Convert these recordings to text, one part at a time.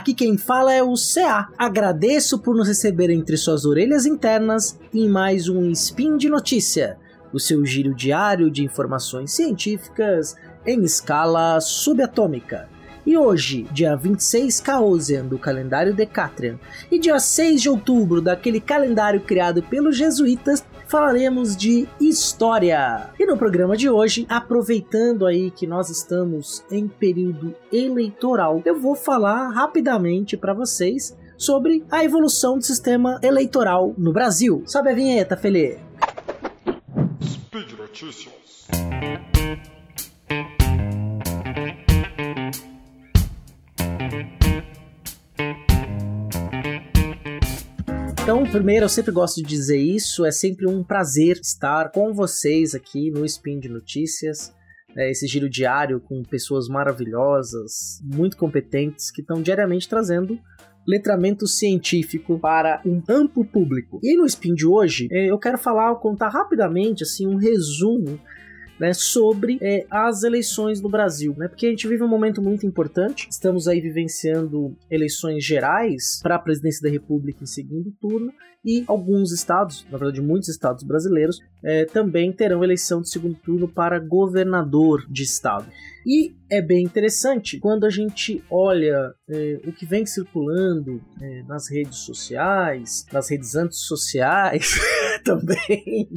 Aqui quem fala é o CA. Agradeço por nos receber entre suas orelhas internas em mais um Spin de Notícia, o seu giro diário de informações científicas em escala subatômica. E hoje, dia 26 Caosian do calendário Decatrian e dia 6 de outubro daquele calendário criado pelos jesuítas, falaremos de história. E no programa de hoje, aproveitando aí que nós estamos em período eleitoral, eu vou falar rapidamente para vocês sobre a evolução do sistema eleitoral no Brasil. Sobe a vinheta, Felipe. Speed Notícias. Então, primeiro, eu sempre gosto de dizer isso, é sempre um prazer estar com vocês aqui no Spin de Notícias. É, esse giro diário com pessoas maravilhosas, muito competentes, que estão diariamente trazendo letramento científico para um amplo público. E no Spin de hoje, é, eu quero falar, contar rapidamente assim um resumo né, sobre é, as eleições no Brasil, né, porque a gente vive um momento muito importante. Estamos aí vivenciando eleições gerais para a presidência da República em segundo turno e alguns estados, na verdade muitos estados brasileiros, é, também terão eleição de segundo turno para governador de estado. E é bem interessante quando a gente olha é, o que vem circulando é, nas redes sociais, nas redes antissociais também,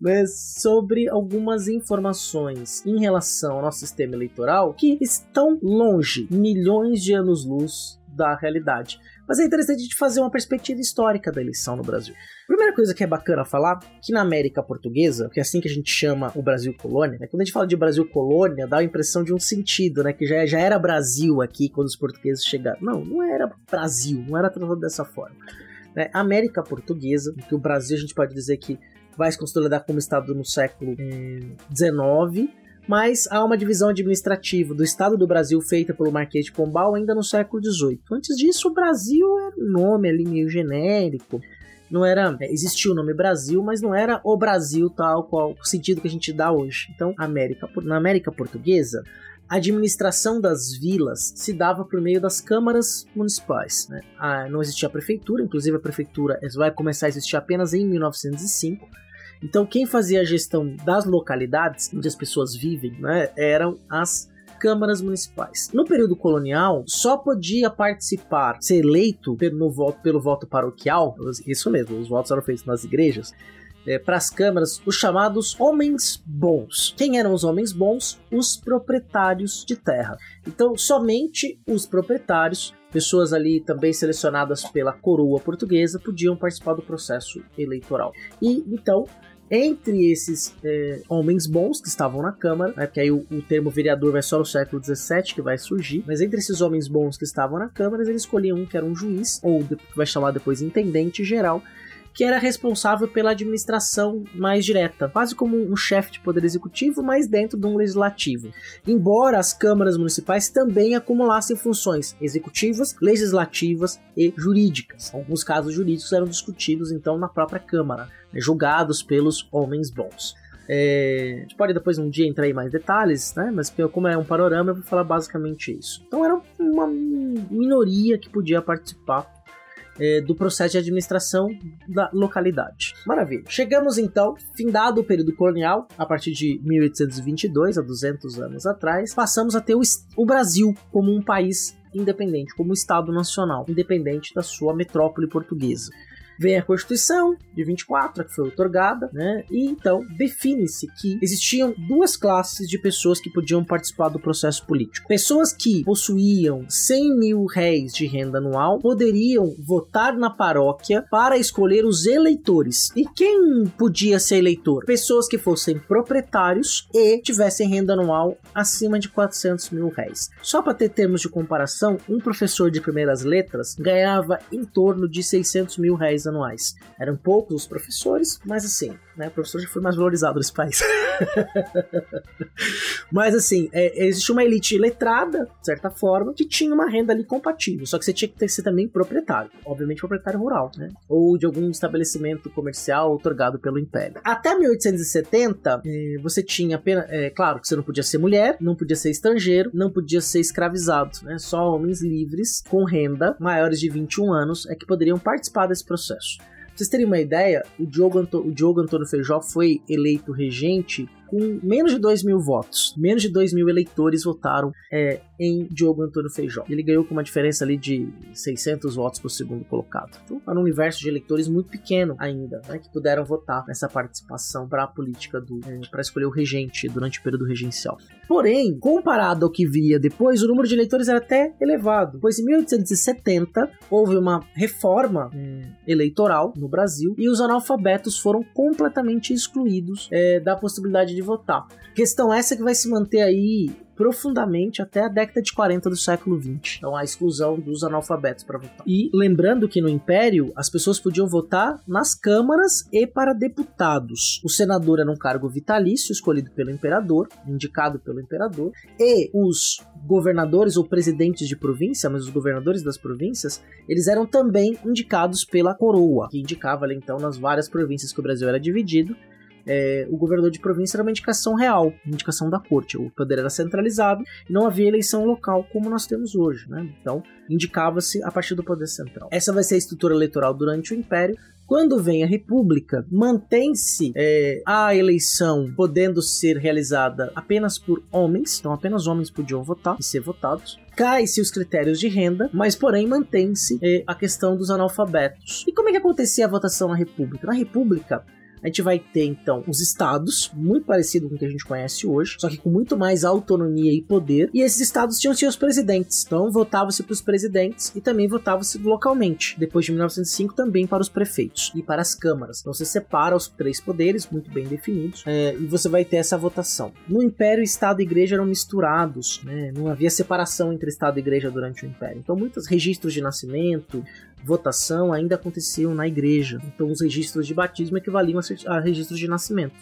né, sobre algumas informações em relação ao nosso sistema eleitoral que estão longe, milhões de anos-luz da realidade. Mas é interessante a gente fazer uma perspectiva histórica da eleição no Brasil. Primeira coisa que é bacana falar, que na América Portuguesa, que é assim que a gente chama o Brasil colônia, né? quando a gente fala de Brasil colônia, dá a impressão de um sentido, né? Que já, já era Brasil aqui quando os portugueses chegaram. Não, não era Brasil, não era tratado dessa forma. Né? América Portuguesa, que o Brasil a gente pode dizer que vai se consolidar como Estado no século XIX, eh, mas há uma divisão administrativa do Estado do Brasil feita pelo Marquês de Pombal ainda no século XVIII. Antes disso, o Brasil era um nome ali meio genérico. Não era. É, existia o nome Brasil, mas não era o Brasil tal qual o sentido que a gente dá hoje. Então, América, na América Portuguesa, a administração das vilas se dava por meio das câmaras municipais. Né? Ah, não existia a prefeitura, inclusive a prefeitura vai começar a existir apenas em 1905 então, quem fazia a gestão das localidades onde as pessoas vivem né, eram as câmaras municipais. No período colonial, só podia participar, ser eleito pelo voto, pelo voto paroquial, isso mesmo, os votos eram feitos nas igrejas, é, para as câmaras os chamados homens bons. Quem eram os homens bons? Os proprietários de terra. Então, somente os proprietários, pessoas ali também selecionadas pela coroa portuguesa, podiam participar do processo eleitoral. E então, entre esses é, homens bons que estavam na Câmara, né, porque aí o, o, termo vereador vai só no século XVII que vai surgir, mas entre esses homens bons que estavam na Câmara, eles escolhiam um que era um juiz, ou que vai chamar depois intendente geral, que era responsável pela administração mais direta, quase como um chefe de poder executivo, mas dentro de um legislativo. Embora as câmaras municipais também acumulassem funções executivas, legislativas e jurídicas. Alguns casos jurídicos eram discutidos então na própria Câmara, né, julgados pelos homens bons. É, a gente pode depois um dia entrar em mais detalhes, né? Mas como é um panorama, eu vou falar basicamente isso. Então era uma minoria que podia participar é, do processo de administração da localidade. Maravilha. Chegamos então, findado o período colonial, a partir de 1822, há 200 anos atrás, passamos a ter o, o Brasil como um país independente, como Estado nacional, independente da sua metrópole portuguesa. Vem a Constituição de 24, que foi otorgada, né? E então define-se que existiam duas classes de pessoas que podiam participar do processo político. Pessoas que possuíam 100 mil réis de renda anual poderiam votar na paróquia para escolher os eleitores. E quem podia ser eleitor? Pessoas que fossem proprietários e tivessem renda anual acima de 400 mil réis. Só para ter termos de comparação, um professor de primeiras letras ganhava em torno de 600 mil réis anuais. Eram poucos os professores, mas assim, né, o professor já foi mais valorizado nesse país. mas assim, é, existe uma elite letrada, de certa forma, que tinha uma renda ali compatível, só que você tinha que ter, ser também proprietário, obviamente proprietário rural, né, ou de algum estabelecimento comercial otorgado pelo Império. Até 1870, é, você tinha apenas, é, claro que você não podia ser mulher, não podia ser estrangeiro, não podia ser escravizado, né, só homens livres com renda maiores de 21 anos é que poderiam participar desse processo. Pra vocês terem uma ideia, o Diogo, Anto o Diogo Antônio Feijó foi eleito regente com menos de 2 mil votos. Menos de 2 mil eleitores votaram é, em Diogo Antônio Feijó. Ele ganhou com uma diferença ali de 600 votos para o segundo colocado. Então, era um universo de eleitores muito pequeno ainda, né, que puderam votar nessa participação para a política do é, para escolher o regente durante o período regencial. Porém, comparado ao que via depois, o número de eleitores era até elevado, pois em 1870 houve uma reforma é, eleitoral no Brasil e os analfabetos foram completamente excluídos é, da possibilidade de votar. Questão essa que vai se manter aí profundamente até a década de 40 do século 20. Então a exclusão dos analfabetos para votar. E lembrando que no Império as pessoas podiam votar nas câmaras e para deputados. O senador era um cargo vitalício escolhido pelo imperador, indicado pelo imperador, e os governadores ou presidentes de província, mas os governadores das províncias, eles eram também indicados pela coroa, que indicava ali então nas várias províncias que o Brasil era dividido é, o governador de província era uma indicação real, uma indicação da corte. O poder era centralizado e não havia eleição local como nós temos hoje, né? Então, indicava-se a partir do poder central. Essa vai ser a estrutura eleitoral durante o Império. Quando vem a República, mantém-se é, a eleição podendo ser realizada apenas por homens, então apenas homens podiam votar e ser votados cai-se os critérios de renda, mas porém mantém-se é, a questão dos analfabetos. E como é que acontecia a votação na República? Na República, a gente vai ter então os estados, muito parecido com o que a gente conhece hoje, só que com muito mais autonomia e poder. E esses estados tinham seus presidentes, então votava-se para os presidentes e também votava-se localmente. Depois de 1905 também para os prefeitos e para as câmaras. Então você separa os três poderes muito bem definidos é, e você vai ter essa votação. No Império, Estado e Igreja eram misturados, né? não havia separação entre Estado e Igreja durante o Império. Então muitos registros de nascimento, votação ainda aconteciam na igreja. Então, os registros de batismo equivaliam a registros de nascimento.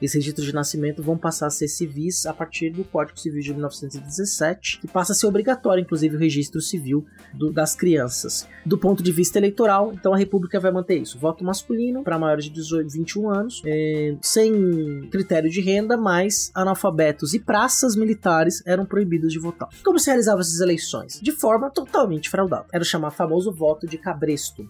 Esses registros de nascimento vão passar a ser civis a partir do Código Civil de 1917, que passa a ser obrigatório, inclusive, o registro civil do, das crianças. Do ponto de vista eleitoral, então a República vai manter isso: voto masculino para maiores de 18, 21 anos, é, sem critério de renda, mas analfabetos e praças militares eram proibidos de votar. Como se realizavam essas eleições? De forma totalmente fraudada. Era o chamado famoso voto de cabresto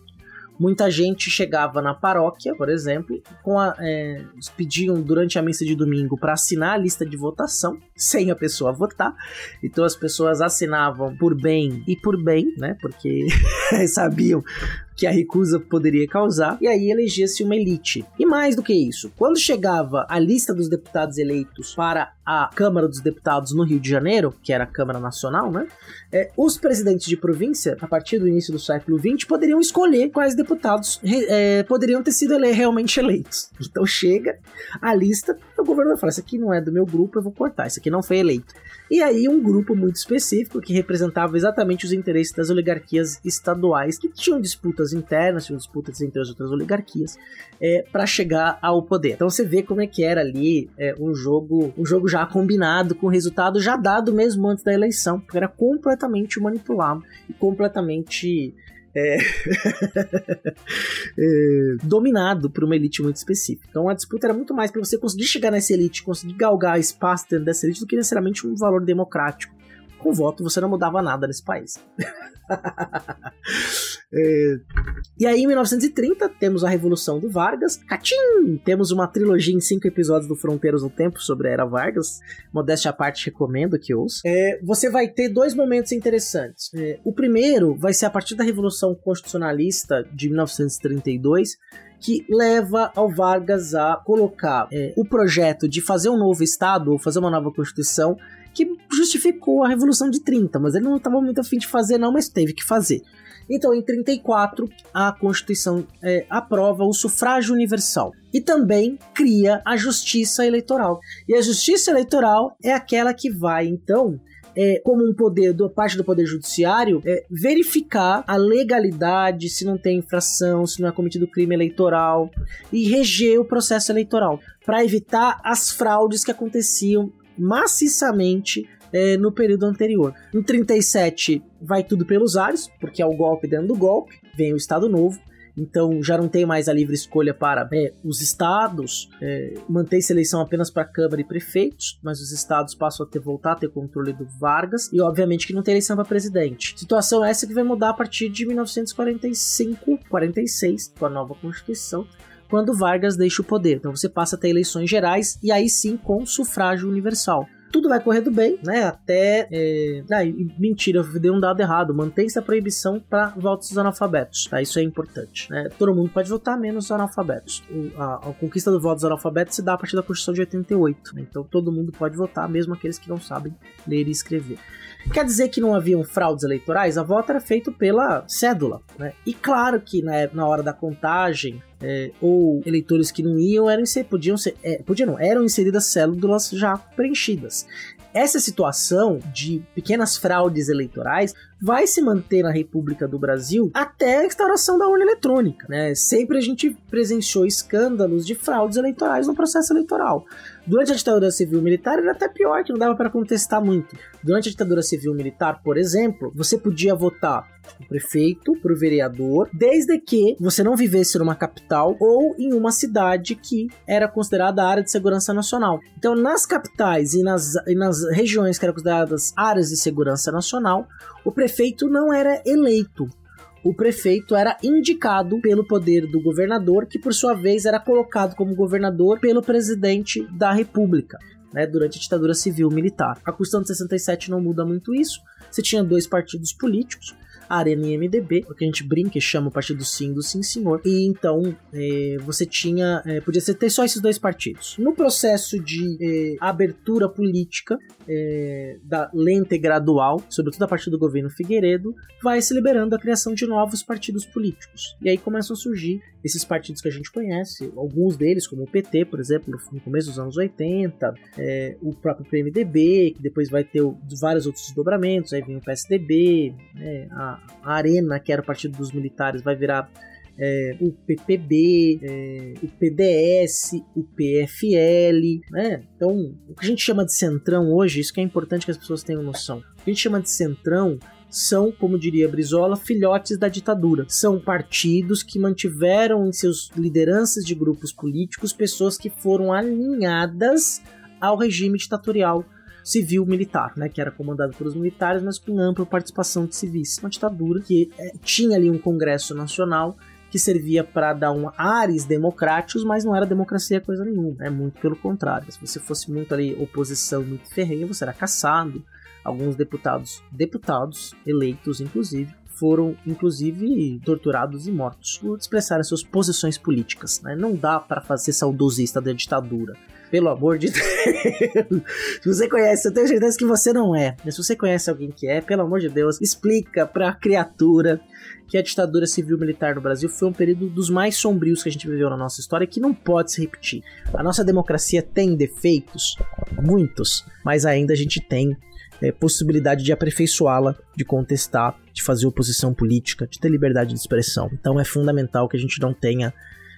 Muita gente chegava na paróquia, por exemplo, com a, é, pediam durante a missa de domingo para assinar a lista de votação, sem a pessoa votar. Então as pessoas assinavam por bem e por bem, né? Porque sabiam que a recusa poderia causar, e aí elegia-se uma elite. E mais do que isso, quando chegava a lista dos deputados eleitos para a Câmara dos Deputados no Rio de Janeiro, que era a Câmara Nacional, né? É, os presidentes de província, a partir do início do século XX, poderiam escolher quais deputados é, poderiam ter sido ele realmente eleitos. Então chega a lista, o governador fala: Isso aqui não é do meu grupo, eu vou cortar, isso aqui não foi eleito. E aí um grupo muito específico que representava exatamente os interesses das oligarquias estaduais que tinham disputas internas, tinham disputas entre as outras oligarquias é, para chegar ao poder. Então você vê como é que era ali é, um jogo, um jogo já combinado com resultado já dado mesmo antes da eleição, porque era completamente manipulado e completamente é, é, dominado por uma elite muito específica. Então a disputa era muito mais para você conseguir chegar nessa elite, conseguir galgar espaço dentro dessa elite do que necessariamente um valor democrático. Com voto você não mudava nada nesse país. é... E aí, em 1930, temos a Revolução do Vargas. Catim! Temos uma trilogia em cinco episódios do Fronteiras do Tempo sobre a Era Vargas. Modéstia à parte, recomendo que ouça. É, você vai ter dois momentos interessantes. É, o primeiro vai ser a partir da Revolução Constitucionalista de 1932 que leva ao Vargas a colocar é, o projeto de fazer um novo Estado ou fazer uma nova Constituição justificou a Revolução de 30, mas ele não estava muito afim de fazer, não, mas teve que fazer. Então, em 34, a Constituição é, aprova o sufrágio universal e também cria a justiça eleitoral. E a justiça eleitoral é aquela que vai, então, é, como um poder do parte do poder judiciário, é, verificar a legalidade, se não tem infração, se não é cometido crime eleitoral e reger o processo eleitoral para evitar as fraudes que aconteciam maciçamente é, no período anterior. Em 37 vai tudo pelos ares, porque é o golpe dentro do golpe, vem o Estado Novo. Então já não tem mais a livre escolha para é, os estados é, manter eleição apenas para Câmara e prefeitos, mas os estados passam a ter voltar a ter controle do Vargas e obviamente que não tem eleição para presidente. Situação essa que vai mudar a partir de 1945, 46, com a nova Constituição, quando Vargas deixa o poder. Então você passa a ter eleições gerais e aí sim com sufrágio universal tudo vai correndo bem, né? Até. É... Ah, mentira, eu dei um dado errado. Mantém-se a proibição para votos dos analfabetos. Tá? Isso é importante. Né? Todo mundo pode votar, menos os analfabetos. O, a, a, conquista do voto dos analfabetos se dá a partir da Constituição de 88. Né? Então todo mundo pode votar, mesmo aqueles que não sabem ler e escrever. Quer dizer que não haviam fraudes eleitorais? A voto era feito pela cédula. Né? E claro que né, na hora da contagem, é, ou eleitores que não iam eram podiam ser, é, podiam não, eram inseridas células já preenchidas. Essa situação de pequenas fraudes eleitorais vai se manter na República do Brasil até a instauração da urna eletrônica. Né? Sempre a gente presenciou escândalos de fraudes eleitorais no processo eleitoral. Durante a ditadura civil militar era até pior, que não dava para contestar muito. Durante a ditadura civil militar, por exemplo, você podia votar o prefeito, para o vereador, desde que você não vivesse numa capital ou em uma cidade que era considerada área de segurança nacional. Então, nas capitais e nas, e nas regiões que eram consideradas áreas de segurança nacional, o prefeito não era eleito o prefeito era indicado pelo poder do governador, que por sua vez era colocado como governador pelo presidente da República. Né, durante a ditadura civil militar. A Constituição de 67 não muda muito isso. Você tinha dois partidos políticos, Arena e MDB, o que a gente brinca e chama o partido sim do sim senhor. E então é, você tinha, é, podia ser, ter só esses dois partidos. No processo de é, abertura política, é, da lenta e gradual, sobretudo a partir do governo Figueiredo, vai se liberando a criação de novos partidos políticos. E aí começam a surgir esses partidos que a gente conhece, alguns deles, como o PT, por exemplo, no começo dos anos 80, é, o próprio PMDB, que depois vai ter vários outros desdobramentos, aí vem o PSDB, né, a, a Arena, que era o partido dos militares, vai virar é, o PPB, é, o PDS, o PFL, né? Então, o que a gente chama de centrão hoje, isso que é importante que as pessoas tenham noção. O que a gente chama de centrão são, como diria Brizola, filhotes da ditadura. São partidos que mantiveram em seus lideranças de grupos políticos pessoas que foram alinhadas ao regime ditatorial civil-militar, né, que era comandado pelos militares, mas com ampla participação de civis. Uma ditadura que é, tinha ali um Congresso Nacional que servia para dar um ares democráticos, mas não era democracia coisa nenhuma, é né? muito pelo contrário. Se você fosse muito ali oposição, muito ferrenha, você era caçado. Alguns deputados, deputados eleitos inclusive, foram inclusive torturados e mortos por expressarem suas posições políticas. Né? Não dá para fazer saudosista da ditadura. Pelo amor de Deus. se você conhece, eu tenho certeza que você não é. Mas se você conhece alguém que é, pelo amor de Deus, explica pra criatura que a ditadura civil-militar no Brasil foi um período dos mais sombrios que a gente viveu na nossa história que não pode se repetir. A nossa democracia tem defeitos, muitos, mas ainda a gente tem é, possibilidade de aperfeiçoá-la, de contestar, de fazer oposição política, de ter liberdade de expressão. Então é fundamental que a gente não tenha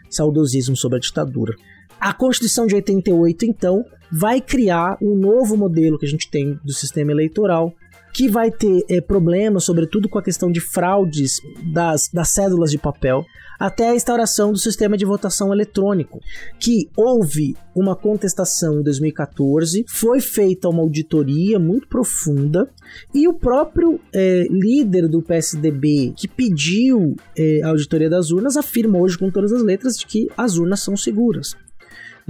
saudosismo sobre a ditadura. A Constituição de 88, então, vai criar um novo modelo que a gente tem do sistema eleitoral, que vai ter é, problemas, sobretudo com a questão de fraudes das, das cédulas de papel, até a instauração do sistema de votação eletrônico, que houve uma contestação em 2014, foi feita uma auditoria muito profunda e o próprio é, líder do PSDB que pediu é, a auditoria das urnas afirma hoje com todas as letras de que as urnas são seguras.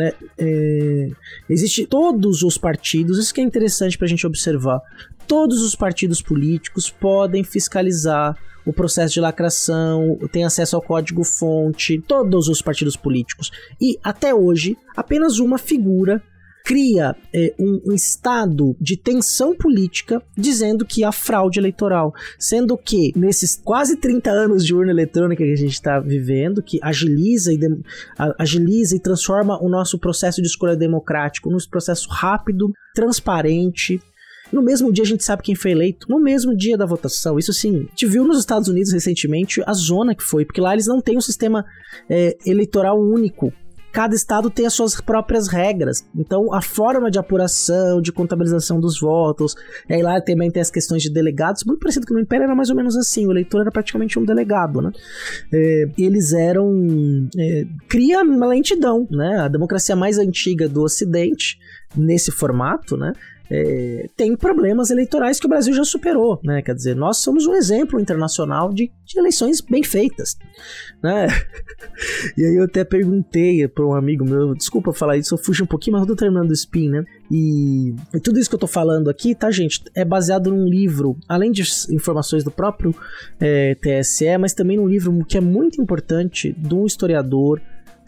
Né? É, existe todos os partidos, isso que é interessante para a gente observar. Todos os partidos políticos podem fiscalizar o processo de lacração, tem acesso ao código-fonte, todos os partidos políticos. E até hoje, apenas uma figura cria é, um, um, estado de tensão política dizendo que há fraude eleitoral, sendo que nesses quase 30 anos de urna eletrônica que a gente está vivendo, que agiliza e, de, agiliza e transforma o nosso processo de escolha democrático num processo rápido, transparente, No mesmo dia a gente sabe quem foi eleito, no mesmo dia da votação. Isso sim, a gente viu nos Estados Unidos recentemente a zona que foi, porque lá eles não têm um sistema é, eleitoral único cada estado tem as suas próprias regras. Então, a forma de apuração, de contabilização dos votos, e aí lá também tem as questões de delegados, muito parecido que no Império era mais ou menos assim, o eleitor era praticamente um delegado, né? É, eles eram... É, cria uma lentidão, né? A democracia mais antiga do Ocidente, nesse formato, né? É, tem problemas eleitorais que o Brasil já superou, né? Quer dizer, nós somos um exemplo internacional de, de eleições bem feitas, né? e aí eu até perguntei para um amigo meu, desculpa falar isso, eu fugi um pouquinho, mas eu tô terminando o spin, né? E, e, tudo isso que eu tô falando aqui, tá, gente, é baseado num livro, além de informações do próprio é, TSE, mas também num livro que é muito importante de um historiador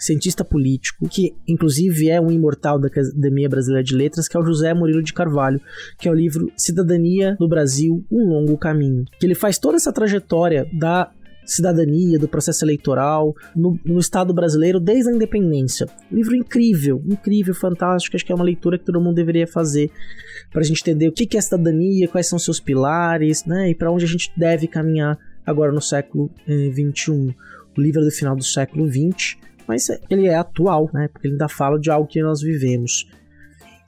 cientista político, que inclusive é um imortal da Academia Brasileira de Letras, que é o José Murilo de Carvalho, que é o livro Cidadania no Brasil, um longo caminho. Que ele faz toda essa trajetória da cidadania, do processo eleitoral no, no, Estado brasileiro desde a independência. livro incrível, incrível, fantástico. Acho que é uma leitura que todo mundo deveria fazer para a gente entender o que é cidadania, quais são seus pilares, né, e para onde a gente deve caminhar agora no século XXI. Eh, o livro é do final do século XX mas ele é atual, né? Porque ele ainda fala de algo que nós vivemos.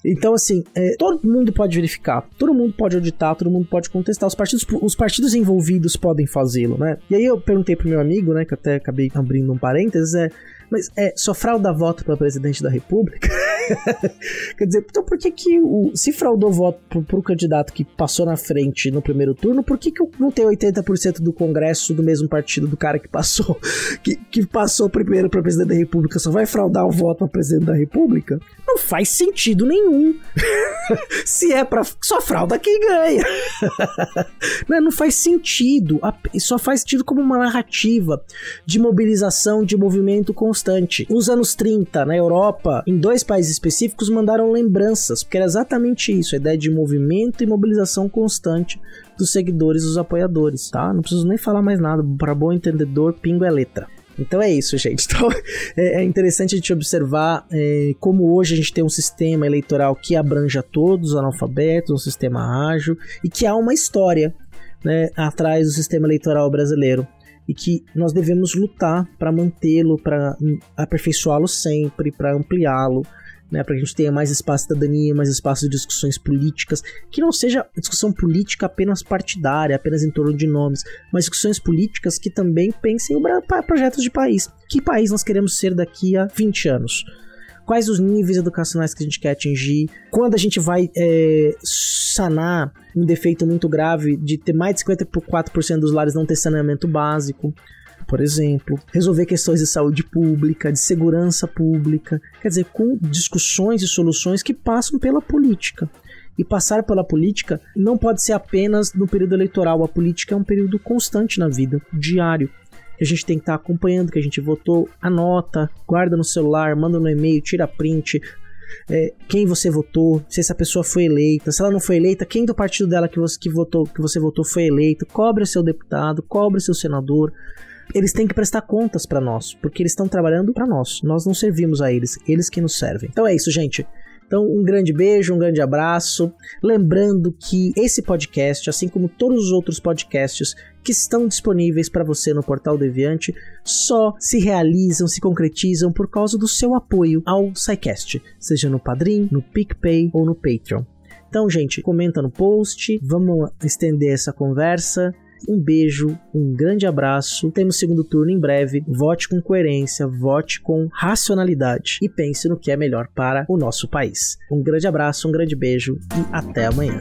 Então, assim, é, todo mundo pode verificar, todo mundo pode auditar, todo mundo pode contestar. Os partidos, os partidos envolvidos podem fazê-lo, né? E aí eu perguntei pro meu amigo, né, que até acabei abrindo um parênteses, é, mas é, só frauda voto para presidente da república? Quer dizer, então por que que o, se fraudou voto pro, pro candidato que passou na frente no primeiro turno, por que que não tem 80% do congresso do mesmo partido do cara que passou, que, que passou primeiro para presidente da república, só vai fraudar o voto para presidente da república? Não faz sentido nenhum. se é para só frauda quem ganha. não, não faz sentido. Só faz sentido como uma narrativa de mobilização, de movimento constante. Nos anos 30, na Europa, em dois países específicos mandaram lembranças, porque era exatamente isso, a ideia de movimento e mobilização constante dos seguidores dos apoiadores, tá? Não preciso nem falar mais nada, para bom entendedor, pingo é letra. Então é isso, gente. Então é, é interessante a gente observar é, como hoje a gente tem um sistema eleitoral que abranja todos os analfabetos, um sistema ágil e que há uma história né, atrás do sistema eleitoral brasileiro e que nós devemos lutar para mantê-lo, para aperfeiçoá-lo sempre, para ampliá-lo, né, para que a gente tenha mais espaço de cidadania, mais espaço de discussões políticas, que não seja discussão política apenas partidária, apenas em torno de nomes, mas discussões políticas que também pensem em projetos de país. Que país nós queremos ser daqui a 20 anos? Quais os níveis educacionais que a gente quer atingir? Quando a gente vai é, sanar um defeito muito grave de ter mais de 54% dos lares não ter saneamento básico? por exemplo, resolver questões de saúde pública, de segurança pública, quer dizer, com discussões e soluções que passam pela política. E passar pela política não pode ser apenas no período eleitoral, a política é um período constante na vida, diário que a gente tem que estar acompanhando, que a gente votou, anota, guarda no celular, manda no e-mail, tira print, é, quem você votou, se essa pessoa foi eleita, se ela não foi eleita, quem do partido dela que você, que votou, que você votou foi eleito, cobre seu deputado, cobre seu senador, eles têm que prestar contas para nós, porque eles estão trabalhando para nós. Nós não servimos a eles, eles que nos servem. Então é isso, gente. Então, um grande beijo, um grande abraço. Lembrando que esse podcast, assim como todos os outros podcasts que estão disponíveis para você no Portal Deviante, só se realizam, se concretizam por causa do seu apoio ao SciCast, seja no Padrim, no PicPay ou no Patreon. Então, gente, comenta no post, vamos estender essa conversa um beijo, um grande abraço. Temos segundo turno em breve. Vote com coerência, vote com racionalidade e pense no que é melhor para o nosso país. Um grande abraço, um grande beijo e até amanhã.